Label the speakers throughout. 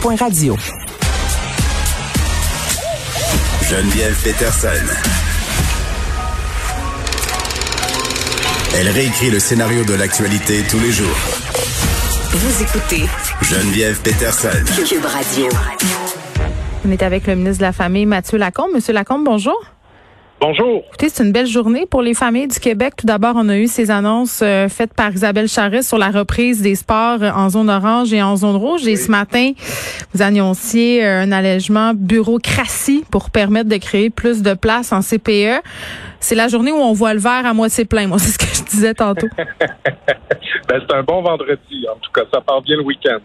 Speaker 1: cube.radio.
Speaker 2: Geneviève Peterson. Elle réécrit le scénario de l'actualité tous les jours.
Speaker 1: Vous écoutez
Speaker 2: Geneviève Peterson.
Speaker 1: Cube Radio.
Speaker 3: On est avec le ministre de la Famille, Mathieu Lacombe. Monsieur Lacombe, bonjour.
Speaker 4: Bonjour.
Speaker 3: Écoutez, c'est une belle journée pour les familles du Québec. Tout d'abord, on a eu ces annonces euh, faites par Isabelle Charest sur la reprise des sports en zone orange et en zone rouge. Et ce matin, vous annonciez euh, un allègement bureaucratie pour permettre de créer plus de places en CPE. C'est la journée où on voit le verre à moitié plein. Moi, c'est ce que je disais tantôt.
Speaker 4: ben, c'est un bon vendredi. En tout cas, ça part bien le week-end.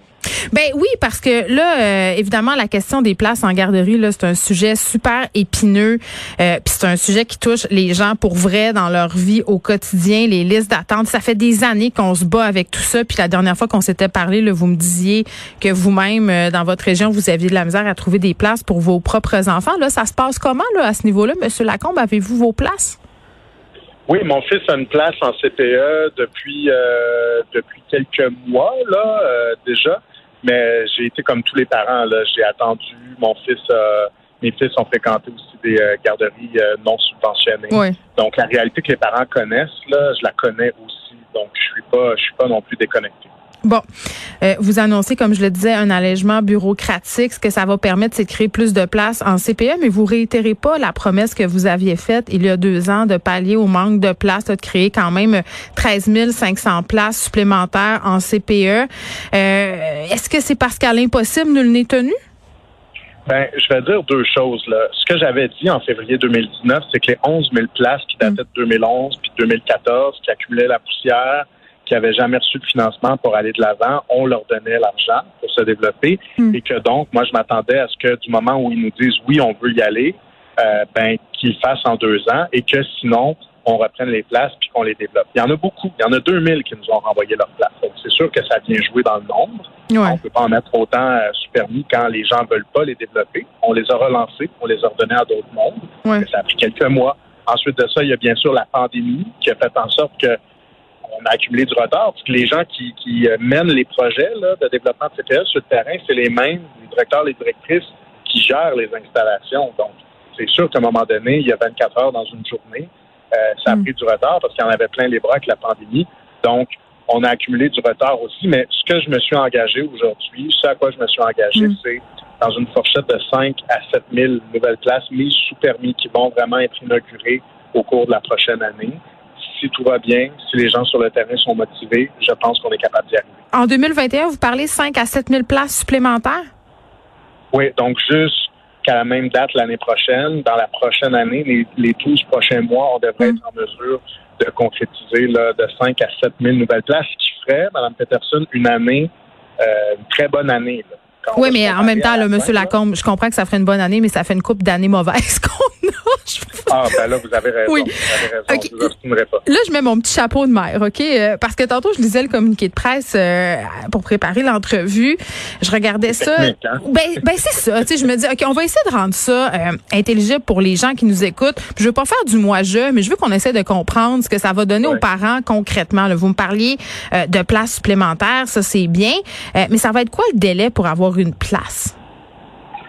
Speaker 3: Ben oui, parce que là, euh, évidemment, la question des places en garderie, là, c'est un sujet super épineux. Euh, Puis c'est un sujet qui touche les gens pour vrai dans leur vie au quotidien, les listes d'attente. Ça fait des années qu'on se bat avec tout ça. Puis la dernière fois qu'on s'était parlé, là, vous me disiez que vous-même, euh, dans votre région, vous aviez de la misère à trouver des places pour vos propres enfants. Là, ça se passe comment là, à ce niveau-là, Monsieur Lacombe? Avez-vous vos places?
Speaker 4: Oui, mon fils a une place en CPE depuis euh, depuis quelques mois là euh, déjà, mais j'ai été comme tous les parents là, j'ai attendu. Mon fils, euh, mes fils ont fréquenté aussi des euh, garderies euh, non subventionnées.
Speaker 3: Oui.
Speaker 4: Donc la réalité que les parents connaissent là, je la connais aussi. Donc je suis pas je suis pas non plus déconnecté.
Speaker 3: Bon, euh, vous annoncez, comme je le disais, un allègement bureaucratique. Ce que ça va permettre, c'est de créer plus de places en CPE, mais vous réitérez pas la promesse que vous aviez faite il y a deux ans de pallier au manque de places, de créer quand même 13 500 places supplémentaires en CPE. Euh, Est-ce que c'est parce qu'à l'impossible, nul n'est tenu?
Speaker 4: Ben, je vais dire deux choses. Là. Ce que j'avais dit en février 2019, c'est que les 11 000 places qui dataient de 2011 puis 2014, qui accumulaient la poussière, qui n'avaient jamais reçu de financement pour aller de l'avant, on leur donnait l'argent pour se développer.
Speaker 3: Mm.
Speaker 4: Et que donc, moi, je m'attendais à ce que du moment où ils nous disent oui, on veut y aller, euh, ben, qu'ils le fassent en deux ans et que sinon, on reprenne les places puis qu'on les développe. Il y en a beaucoup. Il y en a 2000 qui nous ont renvoyé leurs places. Donc, c'est sûr que ça vient jouer dans le nombre.
Speaker 3: Ouais.
Speaker 4: On peut pas en mettre autant euh, permis quand les gens veulent pas les développer. On les a relancés, on les a redonnés à d'autres mondes.
Speaker 3: Ouais.
Speaker 4: Ça a pris quelques mois. Ensuite de ça, il y a bien sûr la pandémie qui a fait en sorte que on a accumulé du retard, parce que les gens qui, qui euh, mènent les projets là, de développement de CPE sur le terrain, c'est les mêmes, les directeurs, les directrices qui gèrent les installations. Donc, c'est sûr qu'à un moment donné, il y a 24 heures dans une journée. Euh, ça a
Speaker 3: Mm.
Speaker 4: pris du retard parce qu'il y en avait plein les bras avec la pandémie. Donc, on a accumulé du retard aussi. Mais ce que je me suis engagé aujourd'hui, ce à quoi je me suis engagé,
Speaker 3: Mm.
Speaker 4: c'est dans une fourchette de 5 à 7 000 nouvelles places mises sous permis qui vont vraiment être inaugurées au cours de la prochaine année. Si tout va bien, si les gens sur le terrain sont motivés, je pense qu'on est capable d'y arriver.
Speaker 3: En 2021, vous parlez 5 à 7 000 places supplémentaires?
Speaker 4: Oui, donc jusqu'à la même date l'année prochaine, dans la prochaine année, les, les 12 prochains mois, on devrait
Speaker 3: Mm.
Speaker 4: être en mesure de concrétiser là, de 5 à 7 000 nouvelles places, ce qui ferait, Mme Peterson, une année, euh, une très bonne année. là.
Speaker 3: Oui, mais en même temps,
Speaker 4: la
Speaker 3: Monsieur
Speaker 4: là.
Speaker 3: Lacombe, je comprends que ça ferait une bonne année, mais ça fait une coupe d'années mauvaises qu'on a.
Speaker 4: Ah, ben là, vous avez raison.
Speaker 3: Oui.
Speaker 4: Vous avez raison. Vous pas.
Speaker 3: Là, je mets mon petit chapeau de mère, OK? Euh, parce que tantôt, je lisais le communiqué de presse euh, pour préparer l'entrevue. Je regardais ça.
Speaker 4: hein?
Speaker 3: Ben, ben c'est ça. Tu sais, je me dis, OK, on va essayer de rendre ça euh, intelligible pour les gens qui nous écoutent. Puis je veux pas faire du moi-je, mais je veux qu'on essaie de comprendre ce que ça va donner aux parents concrètement. Là, vous me parliez euh, de places supplémentaires, ça c'est bien. Euh, mais ça va être quoi le délai pour avoir une place?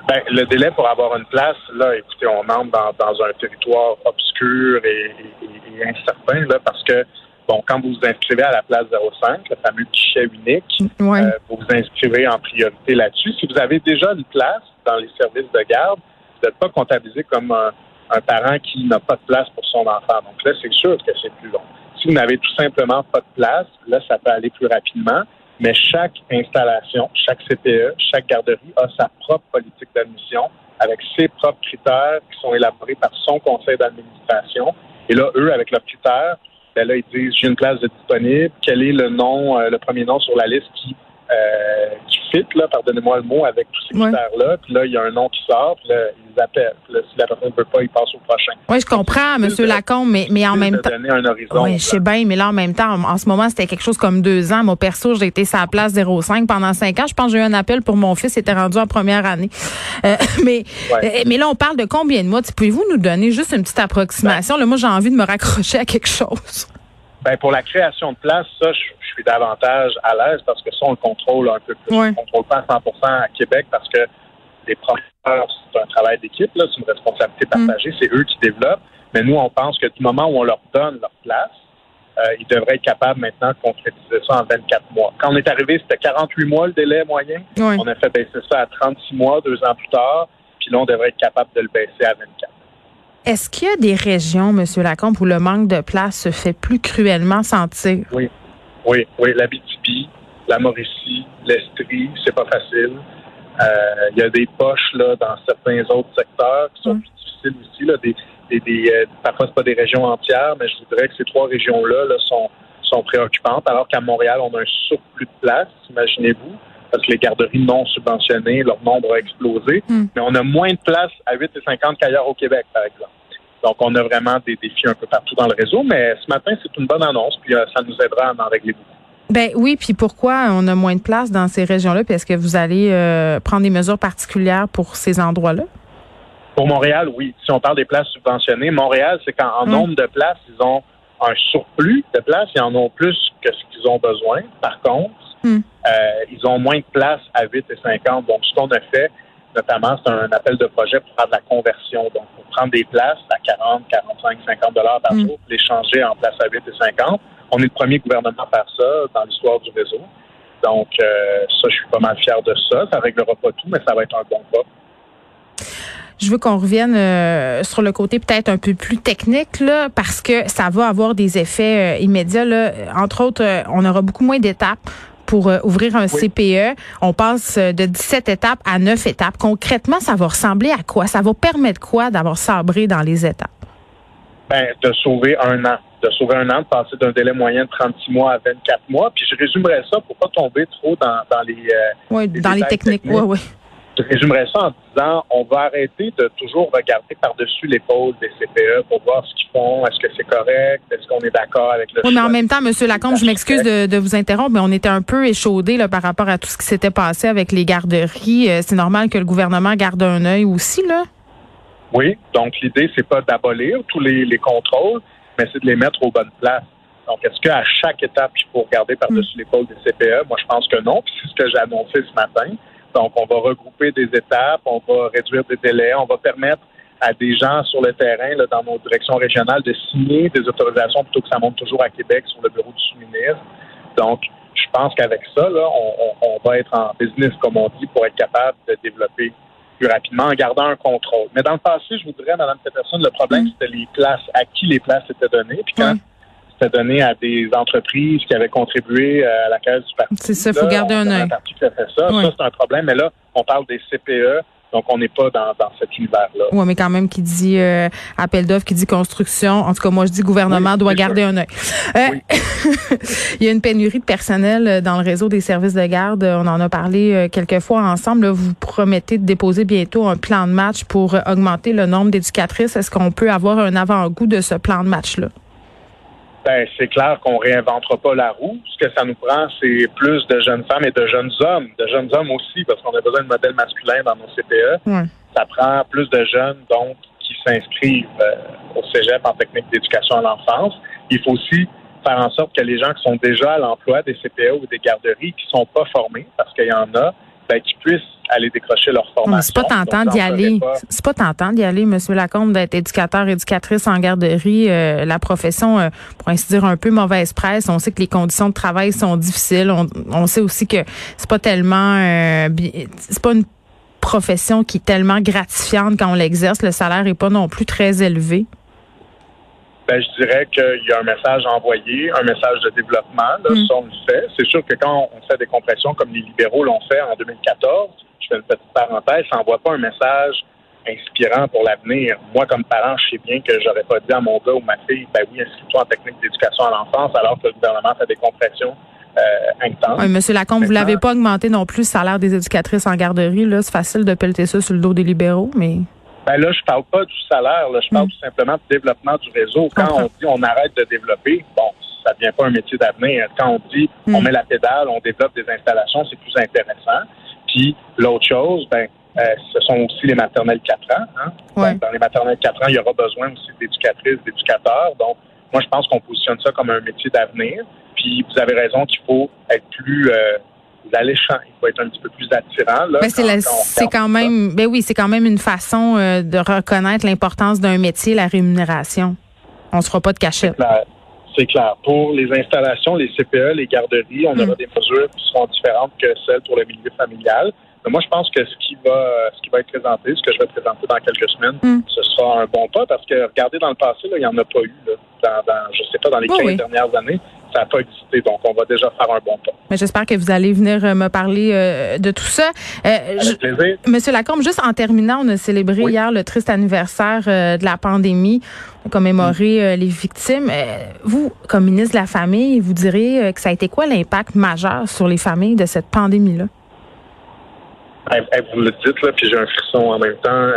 Speaker 4: Ben, le délai pour avoir une place, là, écoutez, on entre dans, dans un territoire obscur et, et- et incertain, là, parce que, bon, quand vous vous inscrivez à la place 05, le fameux guichet unique,
Speaker 3: Ouais.
Speaker 4: euh, vous vous inscrivez en priorité là-dessus. Si vous avez déjà une place dans les services de garde, vous n'êtes pas comptabilisé comme un, un parent qui n'a pas de place pour son enfant. Donc là, c'est sûr que c'est plus long. Si vous n'avez tout simplement pas de place, là, ça peut aller plus rapidement. Mais chaque installation, chaque CPE, chaque garderie a sa propre politique d'admission avec ses propres critères qui sont élaborés par son conseil d'administration. Et là, eux, avec leurs critères, ben là, ils disent j'ai une place de disponible, quel est le nom, euh, le premier nom sur la liste qui, euh, fit, là, pardonnez-moi le mot, avec tous ces
Speaker 3: Ouais.
Speaker 4: critères-là. Puis là, il y a un nom qui sort, puis là, ils appellent. Puis là, si la personne ne veut pas, ils passent au prochain.
Speaker 3: Oui, je comprends, Monsieur
Speaker 4: de-
Speaker 3: Lacombe, mais, mais en même temps.
Speaker 4: donner un horizon.
Speaker 3: Oui, je sais bien, mais là, en même temps, en, en ce moment, c'était quelque chose comme deux ans. Moi, perso, j'ai été la place 05 pendant cinq ans. Je pense que j'ai eu un appel pour mon fils, il était rendu en première année. Euh, mais,
Speaker 4: Ouais.
Speaker 3: euh, mais là, on parle de combien de mois? Pouvez-vous nous donner juste une petite approximation? Là, moi, j'ai envie de me raccrocher à quelque chose.
Speaker 4: Ben, pour la création de place, ça, je, je suis davantage à l'aise parce que ça, on le contrôle un peu plus.
Speaker 3: Ouais.
Speaker 4: On ne contrôle pas à 100% à Québec parce que les professeurs, c'est un travail d'équipe, là, c'est une responsabilité
Speaker 3: Mm.
Speaker 4: partagée, c'est eux qui développent. Mais nous, on pense que du moment où on leur donne leur place, euh, ils devraient être capables maintenant de concrétiser ça en 24 mois. Quand on est arrivé, c'était 48 mois le délai moyen.
Speaker 3: Oui.
Speaker 4: On a fait baisser ça à 36 mois, deux ans plus tard. Puis là, on devrait être capable de le baisser à 24.
Speaker 3: Est-ce qu'il y a des régions, M. Lacombe, où le manque de place se fait plus cruellement sentir?
Speaker 4: Oui, oui, oui. L'Abitibi, la Mauricie, l'Estrie, c'est pas facile. Euh, Il y a des poches là dans certains autres secteurs qui sont
Speaker 3: Mm.
Speaker 4: plus difficiles aussi. Là, des, des, des, euh, parfois, c'est pas des régions entières, mais je voudrais que ces trois régions-là là, sont, sont préoccupantes. Alors qu'à Montréal, on a un surplus de place, imaginez-vous, parce que les garderies non subventionnées, leur nombre a explosé.
Speaker 3: Mm.
Speaker 4: Mais on a moins de place à 8,50 qu'ailleurs au Québec, par exemple. Donc, on a vraiment des défis un peu partout dans le réseau, mais ce matin, c'est une bonne annonce, puis euh, ça nous aidera à en régler beaucoup.
Speaker 3: Ben oui, puis pourquoi on a moins de place dans ces régions-là? Puis est-ce que vous allez euh, prendre des mesures particulières pour ces endroits-là?
Speaker 4: Pour Montréal, oui. Si on parle des places subventionnées, Montréal, c'est qu'en en
Speaker 3: Mm.
Speaker 4: nombre de places, ils ont un surplus de places. Ils en ont plus que ce qu'ils ont besoin. Par contre,
Speaker 3: Mm.
Speaker 4: euh, ils ont moins de places à 8 et 50. Donc, ce qu'on a fait, notamment, c'est un appel de projet pour faire de la conversion. Donc, pour prendre des places à 40, 45, 50 dollars par
Speaker 3: Mm.
Speaker 4: jour, les changer en places à 8 et 50. On est le premier gouvernement à faire ça dans l'histoire du réseau. Donc, euh, ça, je suis pas mal fier de ça. Ça réglera pas tout, mais ça va être un bon pas.
Speaker 3: Je veux qu'on revienne euh, sur le côté peut-être un peu plus technique là, parce que ça va avoir des effets euh, immédiats. Là. Entre autres, on aura beaucoup moins d'étapes pour euh, ouvrir un CPE. On passe euh, de 17 étapes à 9 étapes. Concrètement, ça va ressembler à quoi? Ça va permettre quoi d'avoir sabré dans les étapes?
Speaker 4: Ben, de sauver un an. De sauver un an, de passer d'un délai moyen de 36 mois à 24 mois. Puis je résumerais ça pour pas tomber trop dans, dans les. euh,
Speaker 3: Oui,
Speaker 4: Les
Speaker 3: dans les
Speaker 4: détails
Speaker 3: techniques.
Speaker 4: techniques.
Speaker 3: Oui, oui.
Speaker 4: Je résumerais ça en disant on va arrêter de toujours regarder par-dessus l'épaule des CPE pour voir ce qu'ils font. Est-ce que c'est correct? Est-ce qu'on est d'accord avec le
Speaker 3: Oui, mais en même temps, Monsieur Lacombe, je m'excuse de, de vous interrompre, mais on était un peu échaudé là, par rapport à tout ce qui s'était passé avec les garderies. Euh, C'est normal que le gouvernement garde un œil aussi, là?
Speaker 4: Oui, donc l'idée, c'est pas d'abolir tous les, les contrôles, mais c'est de les mettre aux bonnes places. Donc, est-ce qu'à chaque étape, il faut regarder par-dessus l'épaule des CPE? Moi, je pense que non. Puis c'est ce que j'ai annoncé ce matin. Donc, on va regrouper des étapes, on va réduire des délais, on va permettre à des gens sur le terrain, là, dans nos directions régionales, de signer des autorisations plutôt que ça monte toujours à Québec sur le bureau du sous-ministre. Donc, je pense qu'avec ça, là, on, on- on va être en business, comme on dit, pour être capable de développer plus rapidement en gardant un contrôle. Mais dans le passé, je voudrais, Mme Peterson, le problème,
Speaker 3: Mm.
Speaker 4: c'était les places, à qui les places étaient données. Puis quand. C'était donné à des entreprises qui avaient contribué euh, à la caisse du parti.
Speaker 3: C'est ça, faut
Speaker 4: là,
Speaker 3: garder un œil.
Speaker 4: parti qui a fait ça. Ça, c'est un problème. Mais là, on parle des CPE, donc on n'est pas dans, dans cet univers-là.
Speaker 3: Oui, mais quand même, qui dit euh, appel d'offres, qui dit construction. En tout cas, moi, je dis gouvernement
Speaker 4: Oui,
Speaker 3: doit garder un œil. Euh,
Speaker 4: Oui.
Speaker 3: il y a une pénurie de personnel dans le réseau des services de garde. On en a parlé quelques fois ensemble. Vous promettez de déposer bientôt un plan de match pour augmenter le nombre d'éducatrices. Est-ce qu'on peut avoir un avant-goût de ce plan de match-là?
Speaker 4: Ben, c'est clair qu'on réinventera pas la roue. Ce que ça nous prend, c'est plus de jeunes femmes et de jeunes hommes. De jeunes hommes aussi, parce qu'on a besoin de modèles masculins dans nos CPE.
Speaker 3: Ouais.
Speaker 4: Ça prend plus de jeunes, donc, qui s'inscrivent euh, au cégep en technique d'éducation à l'enfance. Il faut aussi faire en sorte que les gens qui sont déjà à l'emploi des CPE ou des garderies, qui sont pas formés, parce qu'il y en a, ben, qui puissent aller décrocher leur formation.
Speaker 3: C'est pas tentant d'y aller. C'est pas tentant d'y aller, Monsieur Lacombe, d'être éducateur, éducatrice en garderie. Euh, la profession, euh, pour ainsi dire, un peu mauvaise presse. On sait que les conditions de travail sont difficiles. On, on sait aussi que c'est pas tellement, euh, c'est pas une profession qui est tellement gratifiante quand on l'exerce. Le salaire est pas non plus très élevé.
Speaker 4: Ben, je dirais qu'il y a un message envoyé, un message de développement. Là,
Speaker 3: Mm.
Speaker 4: Ça, on le fait. C'est sûr que quand on fait des compressions comme les libéraux l'ont fait en 2014, je fais une petite parenthèse, ça n'envoie pas un message inspirant pour l'avenir. Moi, comme parent, je sais bien que j'aurais pas dit à mon gars ou ma fille, ben oui, inscris-toi en technique d'éducation à l'enfance, alors que le gouvernement fait des compressions euh, intenses.
Speaker 3: Monsieur Lacombe, vous l'avez pas augmenté non plus le salaire des éducatrices en garderie. Là, c'est facile de pelleter ça sur le dos des libéraux, mais
Speaker 4: Ben là, je parle pas du salaire, là, je parle
Speaker 3: Mm.
Speaker 4: tout simplement du développement du réseau. Quand on dit on arrête de développer, bon, ça devient pas un métier d'avenir. Quand on dit on
Speaker 3: Mm.
Speaker 4: met la pédale, on développe des installations, c'est plus intéressant. Puis l'autre chose, ben, euh, ce sont aussi les maternelles 4 ans. Hein?
Speaker 3: Ouais.
Speaker 4: Donc, dans les maternelles 4 ans, il y aura besoin aussi d'éducatrices, d'éducateurs. Donc, moi, je pense qu'on positionne ça comme un métier d'avenir. Puis puis vous avez raison qu'il faut être plus euh, alléchant, il faut être un petit peu plus attirant. Là,
Speaker 3: ben, c'est quand, même, ben oui, c'est quand même une façon euh, de reconnaître l'importance d'un métier, la rémunération. On se fera pas de cachette.
Speaker 4: C'est clair. Pour les installations, les CPE, les garderies, on aura mm. des mesures qui seront différentes que celles pour le milieu familial. Mais moi, je pense que ce qui va, ce qui va être présenté, ce que je vais présenter dans quelques semaines, mm. ce sera un bon pas parce que regardez dans le passé, là, il n'y en a pas eu. Là, dans, dans, je sais pas, dans les 15 dernières années ça n'a pas existé. Donc, on va déjà faire un bon pas.
Speaker 3: Mais j'espère que vous allez venir euh, me parler euh, de tout ça.
Speaker 4: Euh, Avec plaisir.
Speaker 3: Monsieur Lacombe, juste en terminant, on a célébré hier le triste anniversaire de la pandémie. On a commémoré les victimes. vous, comme ministre de la Famille, vous direz que ça a été quoi l'impact majeur sur les familles de cette pandémie-là?
Speaker 4: vous le dites, là, puis j'ai un frisson en même temps.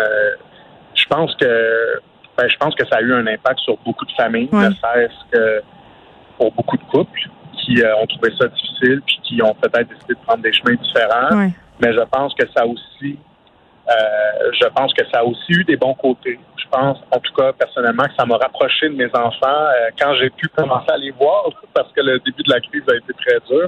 Speaker 4: je pense que ben, je pense que ça a eu un impact sur beaucoup de familles, ne serait-ce que pour beaucoup de couples qui euh, ont trouvé ça difficile puis qui ont peut-être décidé de prendre des chemins différents. Mais je pense que ça aussi, euh, je pense que ça a aussi eu des bons côtés. Je pense, en tout cas, personnellement, que ça m'a rapproché de mes enfants euh, quand j'ai pu commencer à les voir, parce que le début de la crise a été très dur.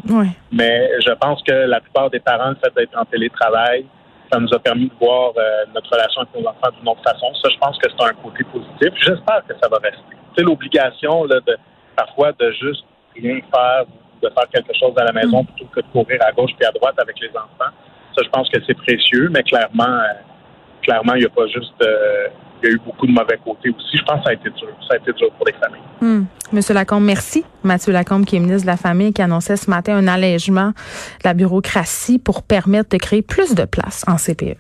Speaker 4: Mais je pense que la plupart des parents, le fait d'être en télétravail, ça nous a permis de voir notre relation avec nos enfants d'une autre façon. Ça, je pense que c'est un côté positif. J'espère que ça va rester. C'est l'obligation de parfois de juste rien faire ou de faire quelque chose à la maison mm. plutôt que de courir à gauche et à droite avec les enfants. Ça, je pense que c'est précieux, mais clairement, euh, clairement, il n'y a pas juste euh, il y a eu beaucoup de mauvais côtés aussi. Je pense que ça a été dur. Ça a été dur pour les familles.
Speaker 3: Mm. Monsieur Lacombe, merci. Mathieu Lacombe, qui est ministre de la Famille, qui annonçait ce matin un allègement de la bureaucratie pour permettre de créer plus de places en CPE.